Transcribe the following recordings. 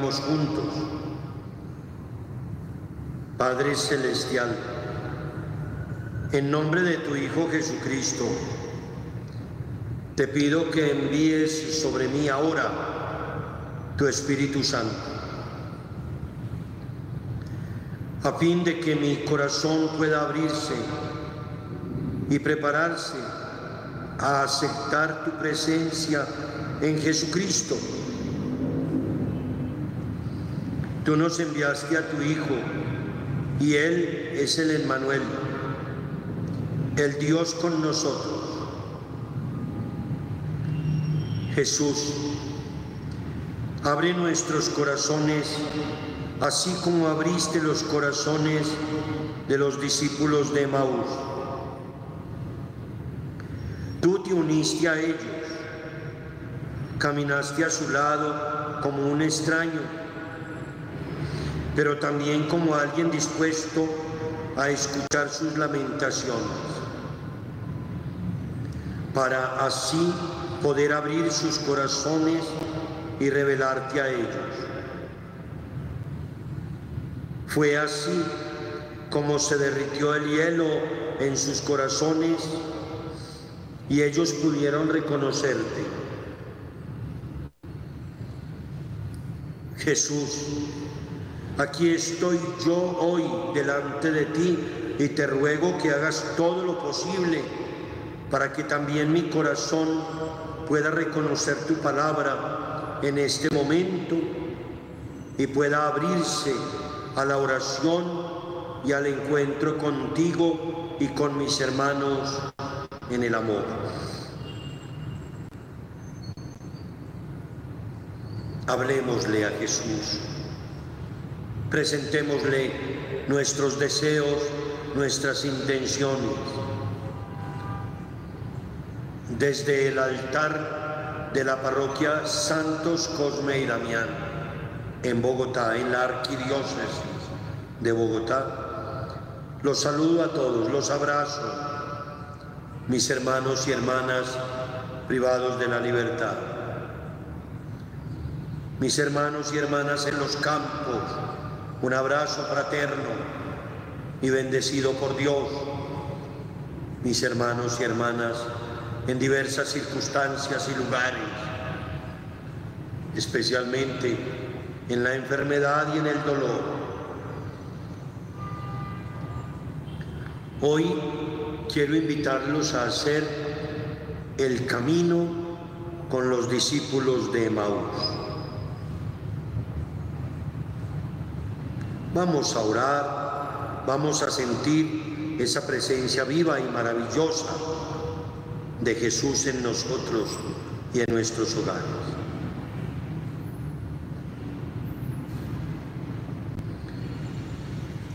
Juntos, Padre Celestial, en nombre de tu Hijo Jesucristo, te pido que envíes sobre mí ahora tu Espíritu Santo, a fin de que mi corazón pueda abrirse y prepararse a aceptar tu presencia en Jesucristo Tú nos enviaste a tu Hijo y Él es el Emmanuel, el Dios con nosotros. Jesús, abre nuestros corazones así como abriste los corazones de los discípulos de Maús. Tú te uniste a ellos, caminaste a su lado como un extraño pero también como alguien dispuesto a escuchar sus lamentaciones, para así poder abrir sus corazones y revelarte a ellos. Fue así como se derritió el hielo en sus corazones y ellos pudieron reconocerte. Jesús, Aquí estoy yo hoy delante de ti y te ruego que hagas todo lo posible para que también mi corazón pueda reconocer tu palabra en este momento y pueda abrirse a la oración y al encuentro contigo y con mis hermanos en el amor. Hablemosle a Jesús. Presentémosle nuestros deseos, nuestras intenciones. Desde el altar de la parroquia Santos Cosme y Damián, en Bogotá, en la arquidiócesis de Bogotá, los saludo a todos, los abrazo, mis hermanos y hermanas privados de la libertad, mis hermanos y hermanas en los campos, un abrazo fraterno y bendecido por Dios, mis hermanos y hermanas, en diversas circunstancias y lugares, especialmente en la enfermedad y en el dolor. Hoy quiero invitarlos a hacer el camino con los discípulos de Emaús. Vamos a orar, vamos a sentir esa presencia viva y maravillosa de Jesús en nosotros y en nuestros hogares.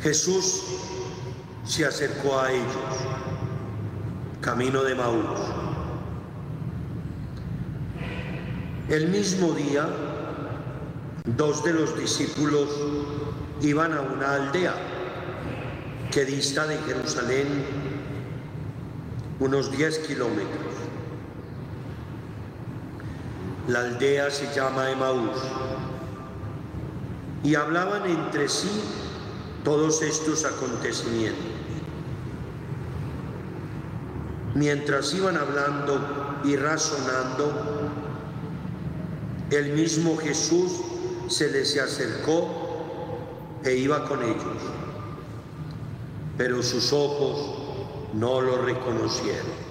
Jesús se acercó a ellos, camino de Maús. El mismo día, dos de los discípulos iban a una aldea que dista de Jerusalén unos 10 kilómetros. La aldea se llama Emaús. Y hablaban entre sí todos estos acontecimientos. Mientras iban hablando y razonando, el mismo Jesús se les acercó e iba con ellos, pero sus ojos no lo reconocieron.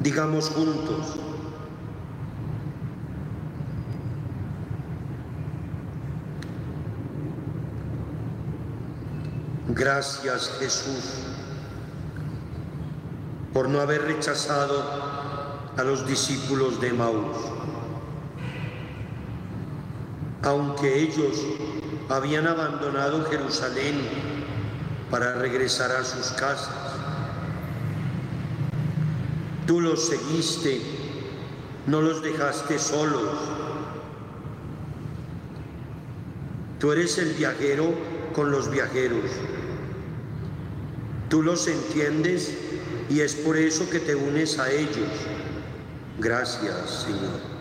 Digamos juntos, gracias Jesús por no haber rechazado a los discípulos de Maús. Aunque ellos habían abandonado Jerusalén para regresar a sus casas, tú los seguiste, no los dejaste solos. Tú eres el viajero con los viajeros. Tú los entiendes y es por eso que te unes a ellos. Gracias, Señor.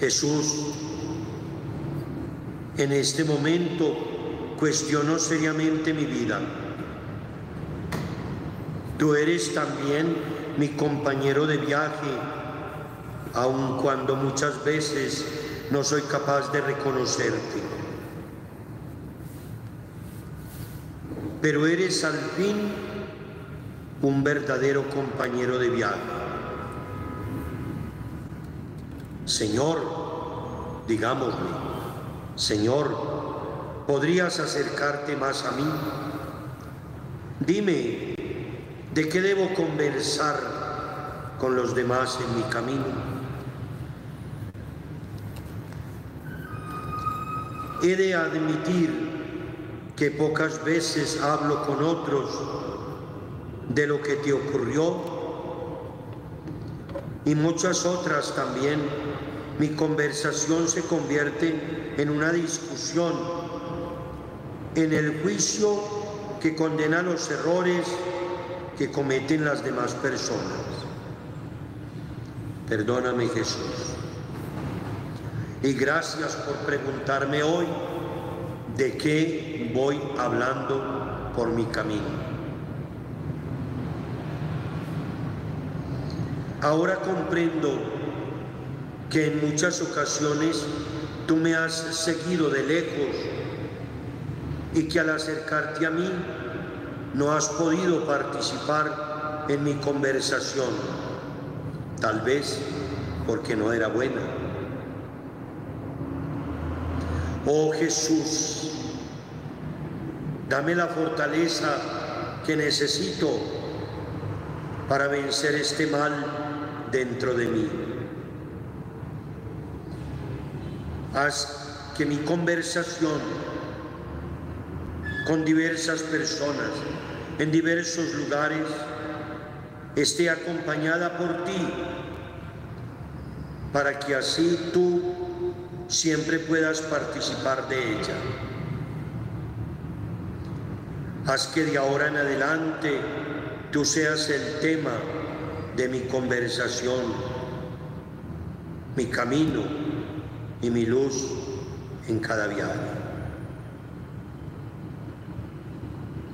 Jesús, en este momento cuestiono seriamente mi vida. Tú eres también mi compañero de viaje, aun cuando muchas veces no soy capaz de reconocerte. pero eres al fin un verdadero compañero de viaje. Señor, digámosle, Señor, ¿podrías acercarte más a mí? Dime, ¿de qué debo conversar con los demás en mi camino? He de admitir que pocas veces hablo con otros de lo que te ocurrió y muchas otras también. Mi conversación se convierte en una discusión, en el juicio que condena los errores que cometen las demás personas. Perdóname Jesús. Y gracias por preguntarme hoy de qué voy hablando por mi camino. Ahora comprendo que en muchas ocasiones tú me has seguido de lejos y que al acercarte a mí no has podido participar en mi conversación, tal vez porque no era buena. Oh Jesús, dame la fortaleza que necesito para vencer este mal dentro de mí. Haz que mi conversación con diversas personas en diversos lugares esté acompañada por ti, para que así tú siempre puedas participar de ella. Haz que de ahora en adelante tú seas el tema de mi conversación, mi camino y mi luz en cada viaje.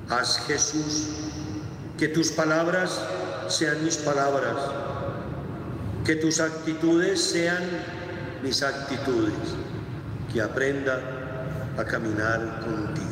Haz Jesús que tus palabras sean mis palabras, que tus actitudes sean mis actitudes, que aprenda a caminar contigo.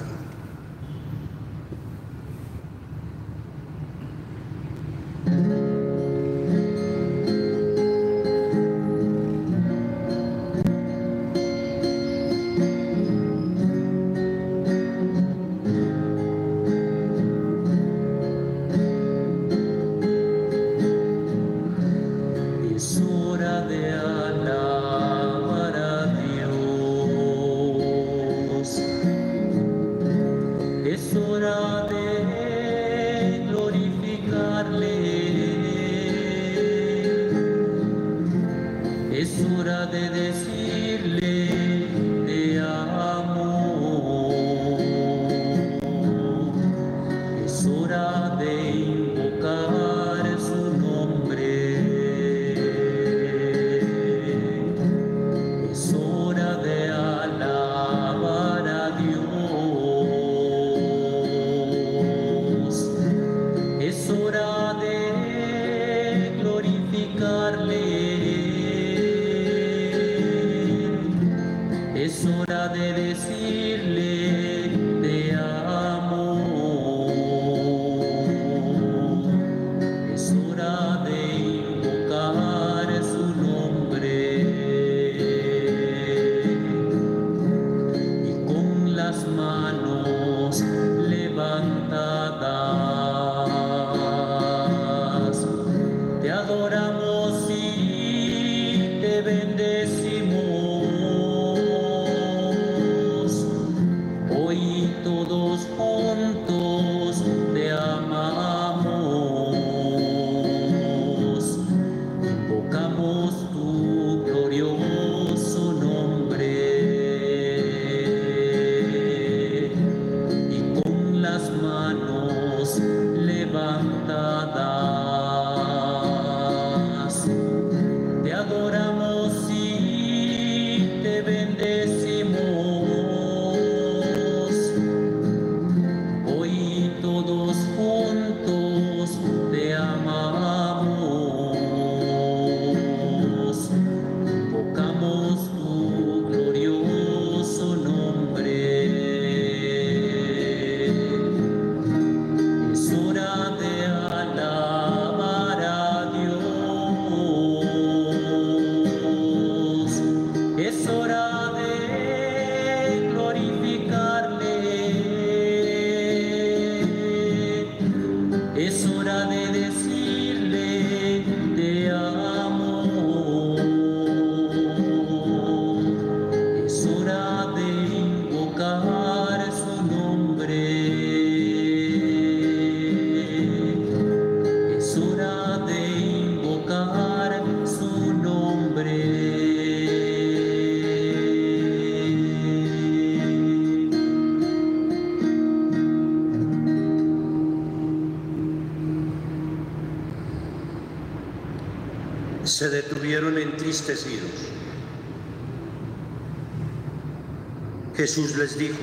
Jesús les dijo,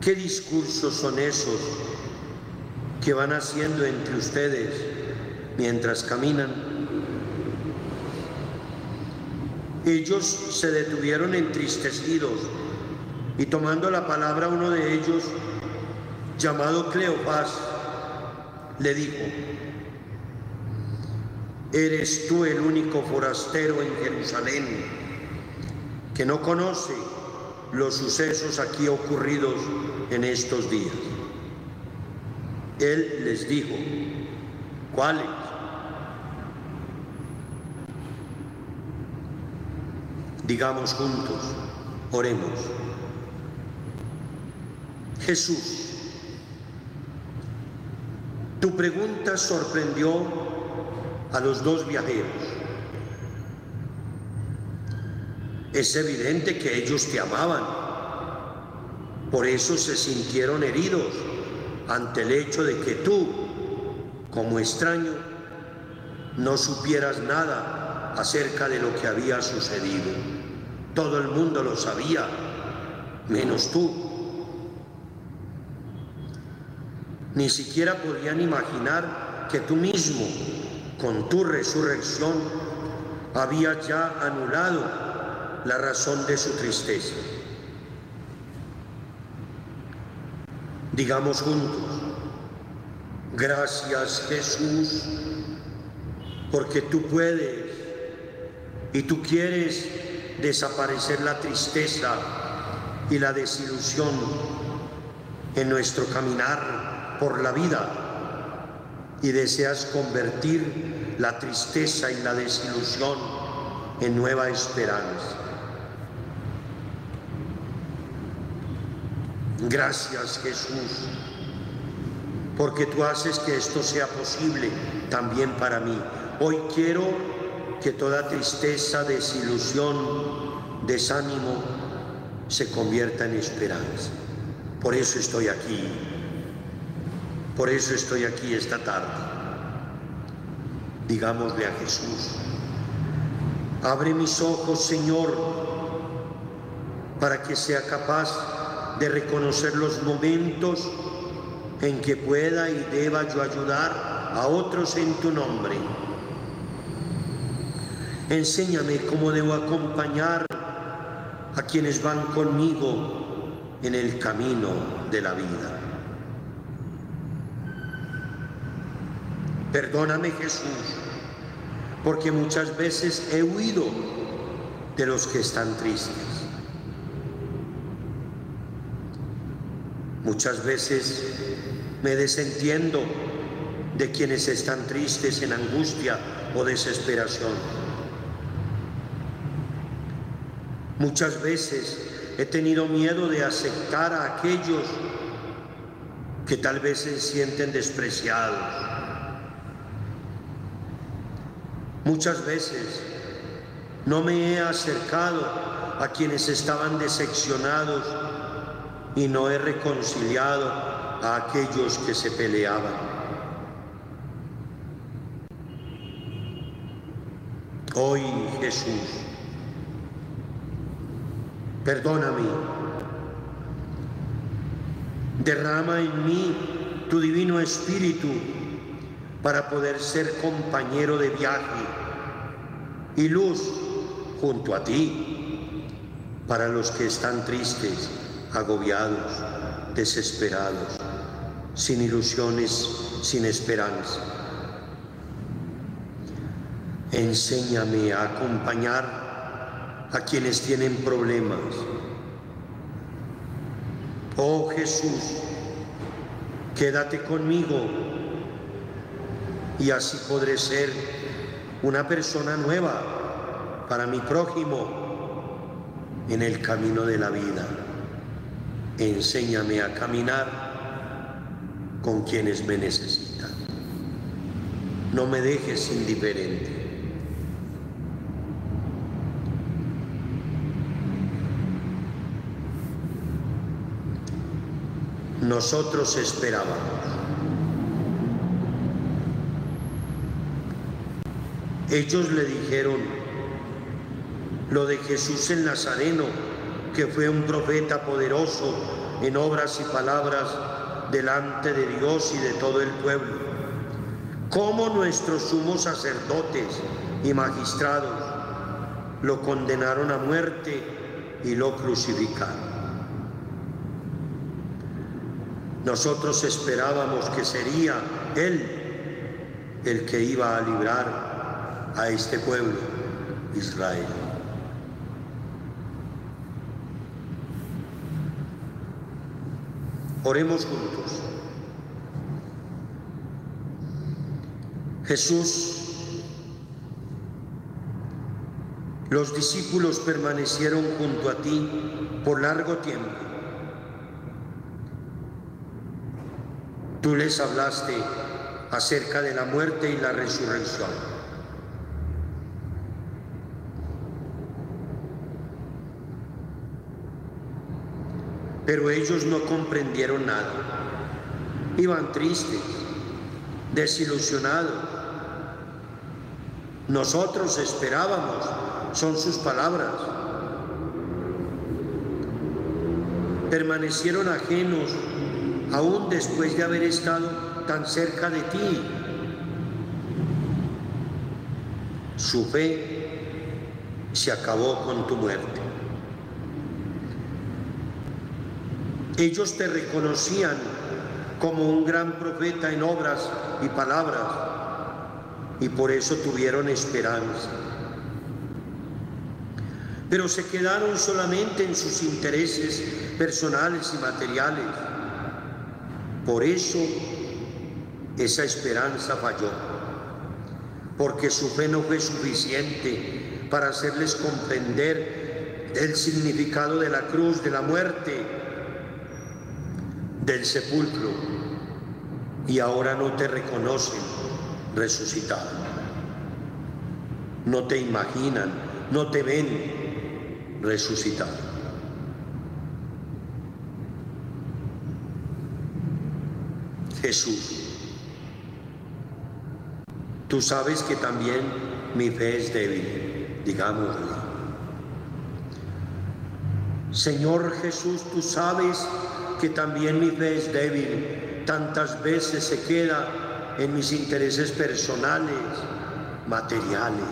¿qué discursos son esos que van haciendo entre ustedes mientras caminan? Ellos se detuvieron entristecidos y tomando la palabra uno de ellos, llamado Cleopas, le dijo, ¿eres tú el único forastero en Jerusalén que no conoce los sucesos aquí ocurridos en estos días? Él les dijo, ¿cuáles? Digamos juntos, oremos. Jesús, tu pregunta sorprendió a los dos viajeros. Es evidente que ellos te amaban, por eso se sintieron heridos ante el hecho de que tú, como extraño, no supieras nada acerca de lo que había sucedido. Todo el mundo lo sabía, menos tú. Ni siquiera podían imaginar que tú mismo, con tu resurrección, habías ya anulado la razón de su tristeza. Digamos juntos, gracias Jesús, porque tú puedes y tú quieres desaparecer la tristeza y la desilusión en nuestro caminar por la vida y deseas convertir la tristeza y la desilusión en nueva esperanza. Gracias Jesús, porque tú haces que esto sea posible también para mí. Hoy quiero que toda tristeza, desilusión, desánimo se convierta en esperanza. Por eso estoy aquí. Por eso estoy aquí esta tarde. Digámosle a Jesús, abre mis ojos, Señor, para que sea capaz de reconocer los momentos en que pueda y deba yo ayudar a otros en tu nombre. Enséñame cómo debo acompañar a quienes van conmigo en el camino de la vida. Perdóname Jesús, porque muchas veces he huido de los que están tristes. Muchas veces me desentiendo de quienes están tristes en angustia o desesperación. Muchas veces he tenido miedo de aceptar a aquellos que tal vez se sienten despreciados. Muchas veces no me he acercado a quienes estaban decepcionados y no he reconciliado a aquellos que se peleaban. Hoy Jesús, perdóname, derrama en mí tu divino espíritu para poder ser compañero de viaje y luz junto a ti para los que están tristes agobiados, desesperados, sin ilusiones, sin esperanza. Enséñame a acompañar a quienes tienen problemas. Oh Jesús, quédate conmigo y así podré ser una persona nueva para mi prójimo en el camino de la vida enséñame a caminar con quienes me necesitan. No me dejes indiferente. Nosotros esperábamos. Ellos le dijeron, lo de Jesús el Nazareno, que fue un profeta poderoso en obras y palabras delante de Dios y de todo el pueblo. Como nuestros sumos sacerdotes y magistrados lo condenaron a muerte y lo crucificaron. Nosotros esperábamos que sería Él el que iba a librar a este pueblo, Israel. Oremos juntos. Jesús, los discípulos permanecieron junto a ti por largo tiempo. Tú les hablaste acerca de la muerte y la resurrección. Pero ellos no comprendieron nada. Iban tristes, desilusionados. Nosotros esperábamos, son sus palabras. Permanecieron ajenos aún después de haber estado tan cerca de ti. Su fe se acabó con tu muerte. Ellos te reconocían como un gran profeta en obras y palabras y por eso tuvieron esperanza. Pero se quedaron solamente en sus intereses personales y materiales. Por eso esa esperanza falló, porque su fe no fue suficiente para hacerles comprender el significado de la cruz, de la muerte, del sepulcro, y ahora no te reconocen resucitado. No te imaginan, no te ven resucitado. Jesús Tú sabes que también mi fe es débil, digámoslo. Señor Jesús, tú sabes que también mi fe es débil. Tantas veces se queda en mis intereses personales, materiales.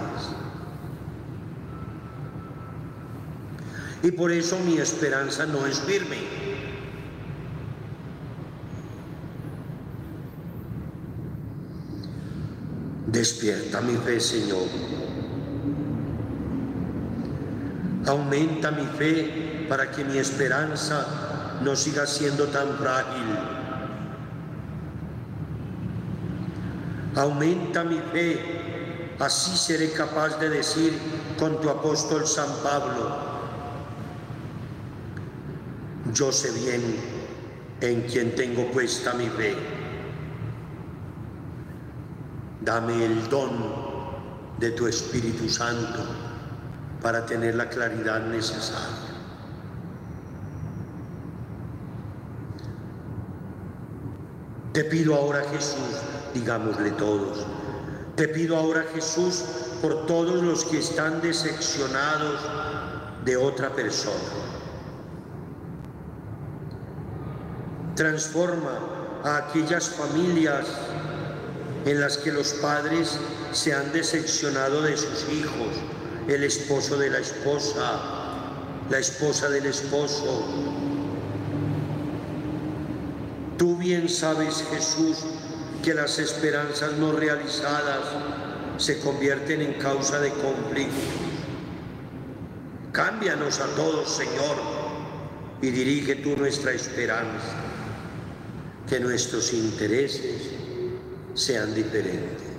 Y por eso mi esperanza no es firme. Despierta mi fe, Señor. Aumenta mi fe para que mi esperanza no siga siendo tan frágil. Aumenta mi fe, así seré capaz de decir con tu apóstol San Pablo, yo sé bien en quien tengo puesta mi fe. Dame el don de tu Espíritu Santo para tener la claridad necesaria. Te pido ahora Jesús, digámosle todos, te pido ahora Jesús por todos los que están decepcionados de otra persona. Transforma a aquellas familias en las que los padres se han decepcionado de sus hijos, el esposo de la esposa, la esposa del esposo. Tú bien sabes, Jesús, que las esperanzas no realizadas se convierten en causa de conflictos. Cámbianos a todos, Señor, y dirige tú nuestra esperanza, que nuestros intereses sean diferentes.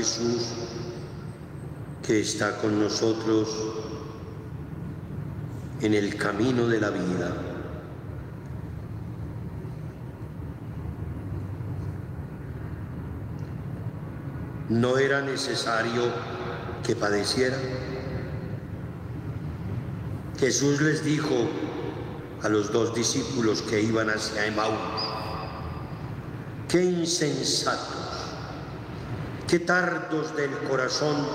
Jesús que está con nosotros en el camino de la vida. No era necesario que padeciera. Jesús les dijo a los dos discípulos que iban hacia Emaús, qué insensatos, qué tardos del corazón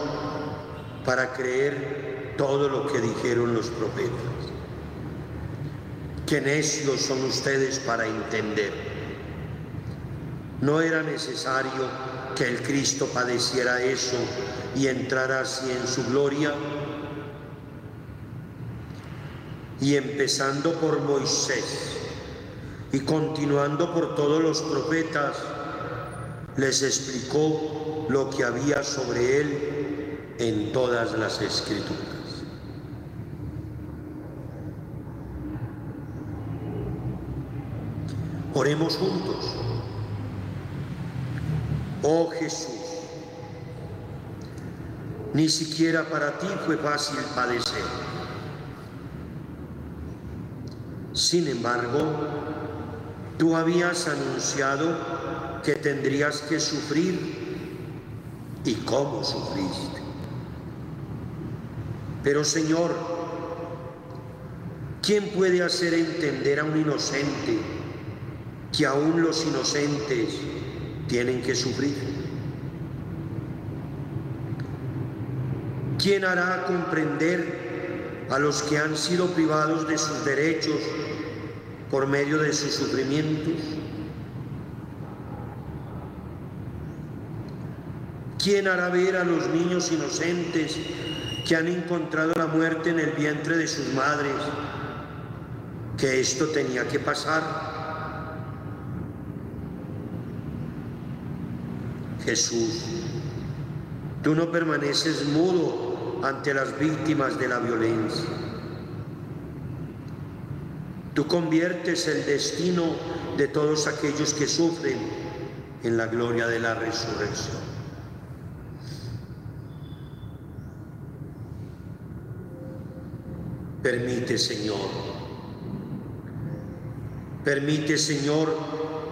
para creer todo lo que dijeron los profetas. Qué necios son ustedes para entender. No era necesario que el Cristo padeciera eso y entrara así en su gloria. Y empezando por Moisés y continuando por todos los profetas, les explicó lo que había sobre él en todas las escrituras. Oremos juntos. Oh Jesús, ni siquiera para ti fue fácil padecer. Sin embargo, tú habías anunciado que tendrías que sufrir y cómo sufriste. Pero Señor, ¿quién puede hacer entender a un inocente que aún los inocentes tienen que sufrir? ¿Quién hará comprender a los que han sido privados de sus derechos por medio de sus sufrimientos? ¿Quién hará ver a los niños inocentes que han encontrado la muerte en el vientre de sus madres que esto tenía que pasar? Jesús, tú no permaneces mudo ante las víctimas de la violencia. Tú conviertes el destino de todos aquellos que sufren en la gloria de la resurrección. Permite, Señor, permite, Señor,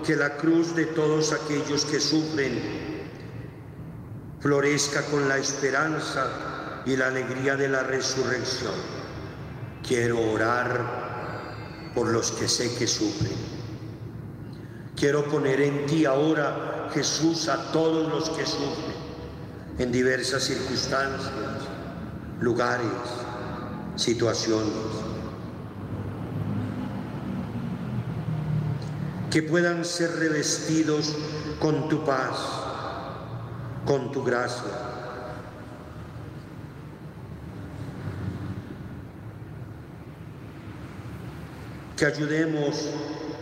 que la cruz de todos aquellos que sufren florezca con la esperanza y la alegría de la resurrección. Quiero orar por los que sé que sufren. Quiero poner en ti ahora, Jesús, a todos los que sufren en diversas circunstancias, lugares, situaciones. Que puedan ser revestidos con tu paz, con tu gracia. Que ayudemos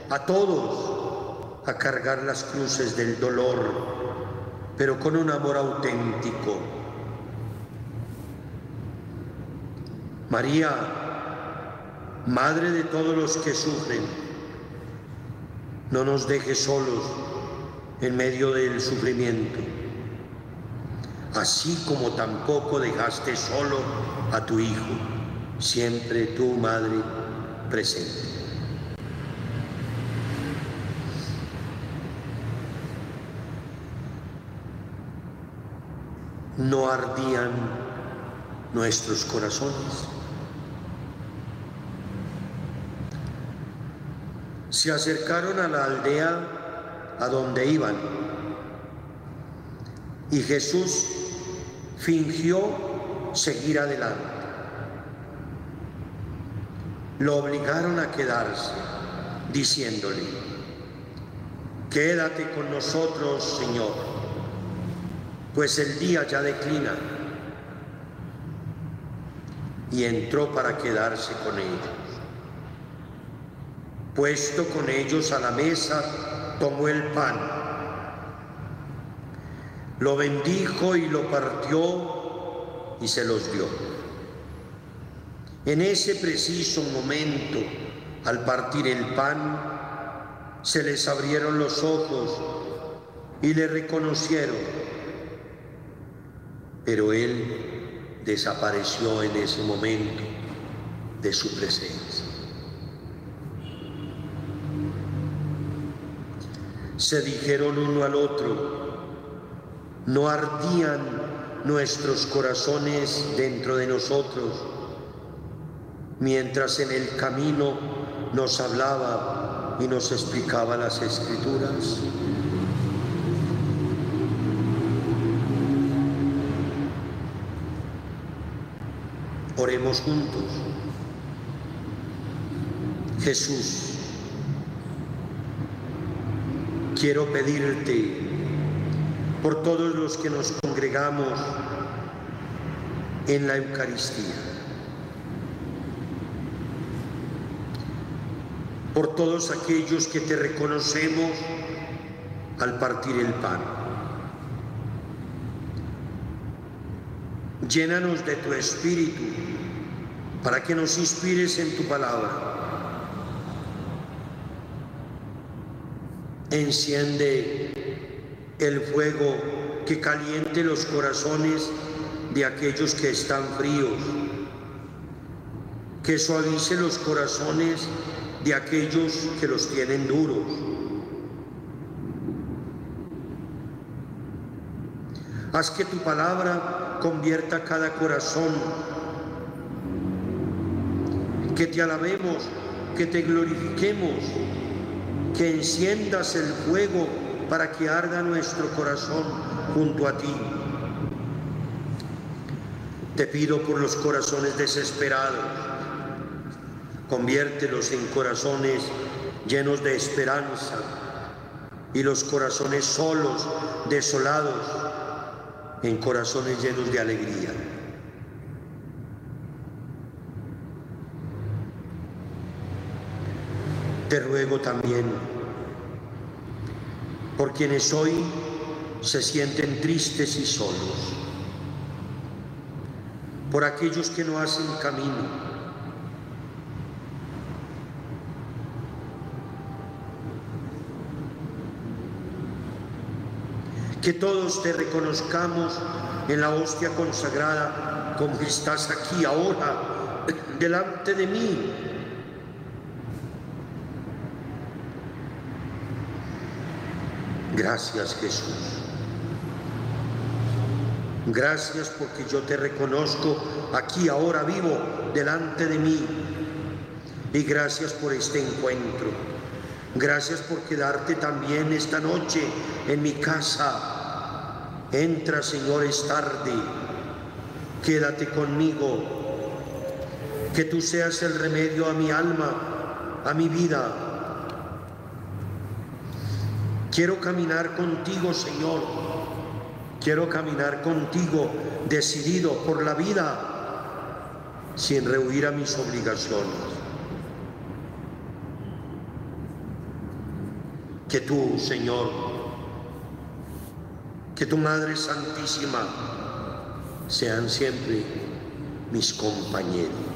a todos a cargar las cruces del dolor, pero con un amor auténtico. María, Madre de todos los que sufren, no nos dejes solos en medio del sufrimiento, así como tampoco dejaste solo a tu Hijo, siempre tu Madre presente. no ardían nuestros corazones. Se acercaron a la aldea a donde iban y Jesús fingió seguir adelante. Lo obligaron a quedarse, diciéndole, quédate con nosotros, Señor pues el día ya declina. Y entró para quedarse con ellos. Puesto con ellos a la mesa, tomó el pan, lo bendijo y lo partió y se los dio. En ese preciso momento, al partir el pan, se les abrieron los ojos y le reconocieron pero Él desapareció en ese momento de su presencia. Se dijeron uno al otro, no ardían nuestros corazones dentro de nosotros, mientras en el camino nos hablaba y nos explicaba las escrituras. Oremos juntos. Jesús, quiero pedirte por todos los que nos congregamos en la Eucaristía, por todos aquellos que te reconocemos al partir el pan. Llénanos de tu espíritu para que nos inspires en tu palabra. Enciende el fuego que caliente los corazones de aquellos que están fríos, que suavice los corazones de aquellos que los tienen duros. Haz que tu palabra convierta cada corazón. Que te alabemos, que te glorifiquemos, que enciendas el fuego para que arda nuestro corazón junto a ti. Te pido por los corazones desesperados, conviértelos en corazones llenos de esperanza y los corazones solos, desolados, en corazones llenos de alegría. Te ruego también. Por quienes hoy se sienten tristes y solos, por aquellos que no hacen camino, Que todos te reconozcamos en la hostia consagrada como estás aquí ahora delante de mí. Gracias Jesús. Gracias porque yo te reconozco aquí ahora vivo delante de mí. Y gracias por este encuentro. Gracias por quedarte también esta noche en mi casa. Entra, Señor, es tarde. Quédate conmigo. Que tú seas el remedio a mi alma, a mi vida. Quiero caminar contigo, Señor Quiero caminar contigo decidido por la vida sin rehuir a mis obligaciones. Que tú, Señor, que tu Madre Santísima sean siempre mis compañeros.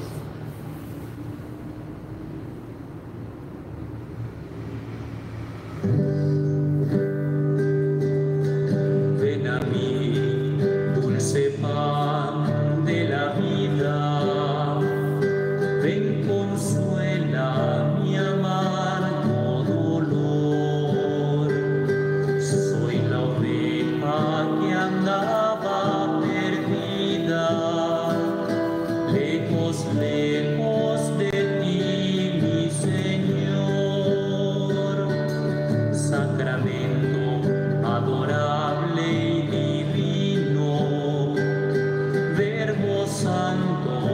De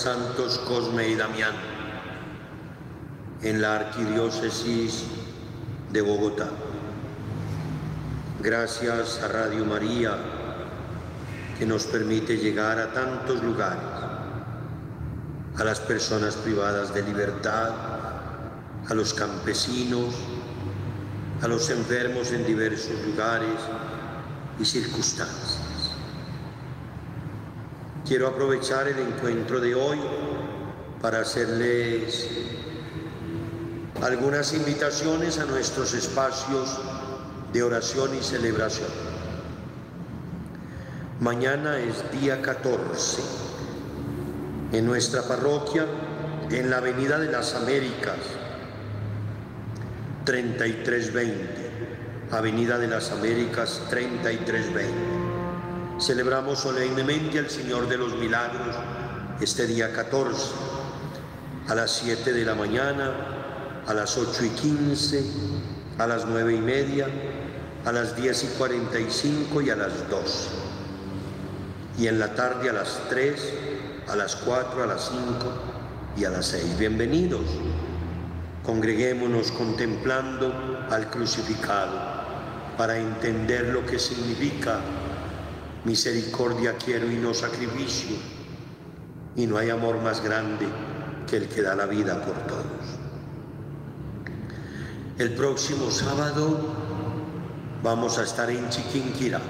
Santos Cosme y Damián en la arquidiócesis de Bogotá. Gracias a Radio María que nos permite llegar a tantos lugares, a las personas privadas de libertad, a los campesinos, a los enfermos en diversos lugares y circunstancias. Quiero aprovechar el encuentro de hoy para hacerles algunas invitaciones a nuestros espacios de oración y celebración. Mañana es día 14. En nuestra parroquia, en la Avenida de las Américas, 3320. Avenida de las Américas 3320. Celebramos solemnemente al Señor de los Milagros este día 14, a las 7 de la mañana, a las 8 y 15, a las 9 y media, a las 10 y 45 y a las 12. Y en la tarde a las 3, a las 4, a las 5 y a las 6. Bienvenidos. Congreguémonos contemplando al crucificado para entender lo que significa misericordia quiero y no sacrificio. Y no hay amor más grande que el que da la vida por todos. El próximo sábado vamos a estar en Chiquinquirá.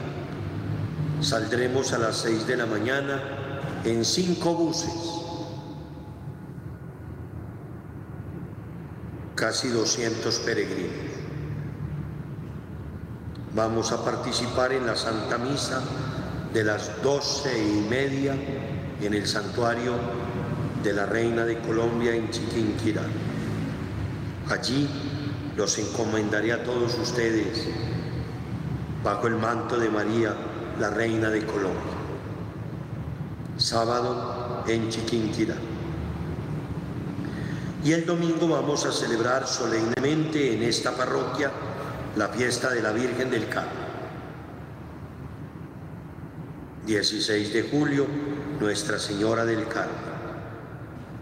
Saldremos a las 6 de la mañana en cinco buses casi 200 peregrinos. Vamos a participar en la Santa Misa de las doce y media en el santuario de la Reina de Colombia en Chiquinquirá. Allí los encomendaré a todos ustedes bajo el manto de María, la Reina de Colombia. Sábado en Chiquinquirá. Y el domingo vamos a celebrar solemnemente en esta parroquia la fiesta de la Virgen del Carmen. 16 de julio, Nuestra Señora del Carmen.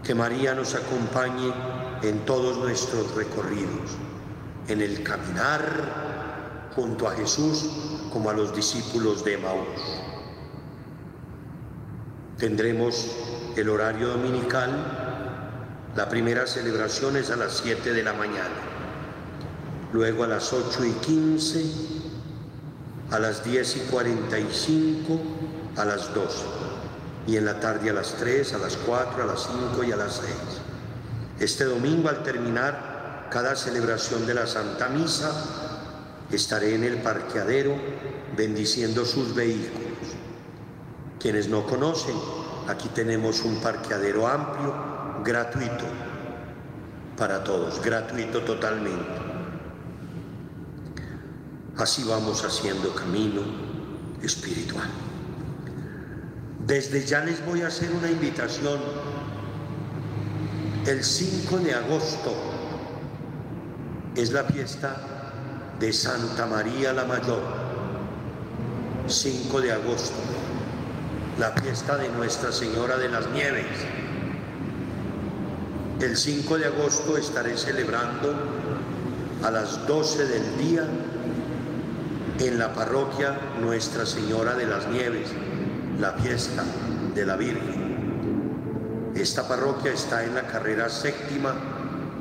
Que María nos acompañe en todos nuestros recorridos, en el caminar junto a Jesús como a los discípulos de Maús. Tendremos el horario dominical la primera celebración es a las 7 de la mañana, luego a las 8 y 15, a las 10 y 45, a las 12 y en la tarde a las 3, a las 4, a las 5 y a las 6. Este domingo al terminar cada celebración de la Santa Misa, estaré en el parqueadero bendiciendo sus vehículos. Quienes no conocen, aquí tenemos un parqueadero amplio gratuito para todos, gratuito totalmente. Así vamos haciendo camino espiritual. Desde ya les voy a hacer una invitación. El 5 de agosto es la fiesta de Santa María la Mayor. 5 de agosto, la fiesta de Nuestra Señora de las Nieves. El 5 de agosto estaré celebrando a las 12 del día en la parroquia Nuestra Señora de las Nieves, la fiesta de la Virgen. Esta parroquia está en la carrera séptima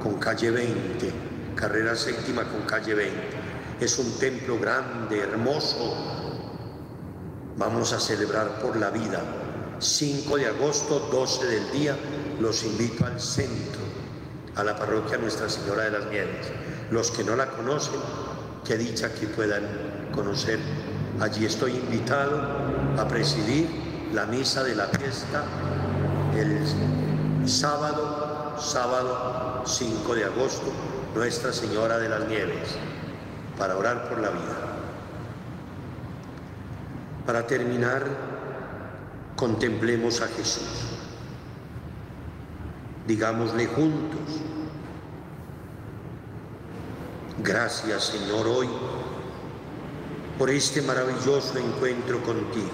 con calle 20, carrera séptima con calle 20. Es un templo grande, hermoso. Vamos a celebrar por la vida. 5 de agosto, 12 del día, los invito al centro, a la parroquia Nuestra Señora de las Nieves. Los que no la conocen, qué dicha que puedan conocer. Allí estoy invitado a presidir la misa de la fiesta el sábado, sábado 5 de agosto, Nuestra Señora de las Nieves, para orar por la vida. Para terminar, contemplemos a Jesús digámosle juntos, gracias Señor hoy por este maravilloso encuentro contigo.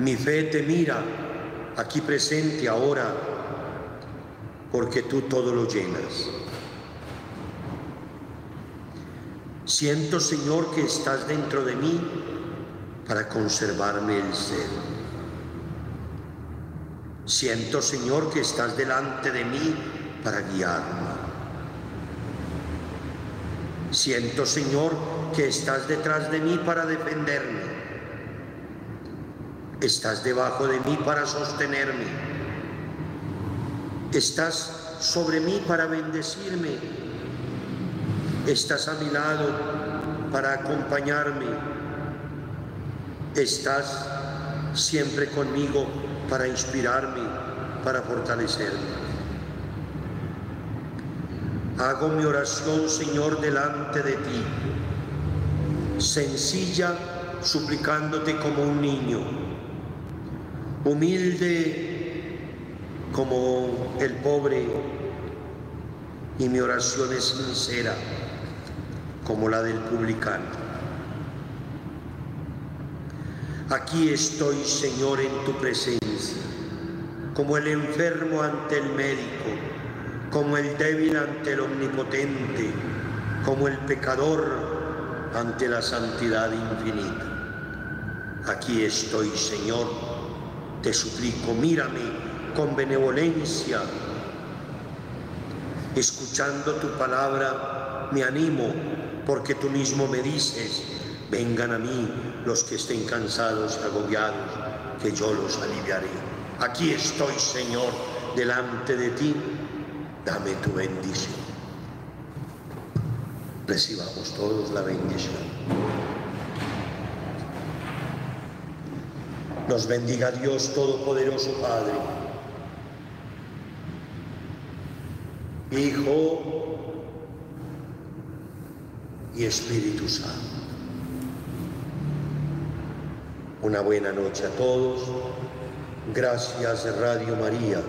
Mi fe te mira aquí presente ahora porque tú todo lo llenas. Siento, Señor, que estás dentro de mí para conservarme el ser. Siento, Señor, que estás delante de mí para guiarme. Siento, Señor, que estás detrás de mí para defenderme. Estás debajo de mí para sostenerme. Estás sobre mí para bendecirme. Estás a mi lado para acompañarme. Estás siempre conmigo para inspirarme, para fortalecerme. Hago mi oración, Señor, delante de ti, sencilla, suplicándote como un niño, humilde como el pobre, y mi oración es sincera como la del publicano. Aquí estoy, Señor, en tu presencia, como el enfermo ante el médico, como el débil ante el omnipotente, como el pecador ante la santidad infinita. Aquí estoy, Señor, te suplico, mírame con benevolencia. Escuchando tu palabra, me animo porque tú mismo me dices, vengan a mí los que estén cansados agobiados, que yo los aliviaré. Aquí estoy, Señor, delante de ti, dame tu bendición. Recibamos todos la bendición. Nos bendiga Dios Todopoderoso Padre, Hijo y Espíritu Santo. Una buena noche a todos. Gracias Radio María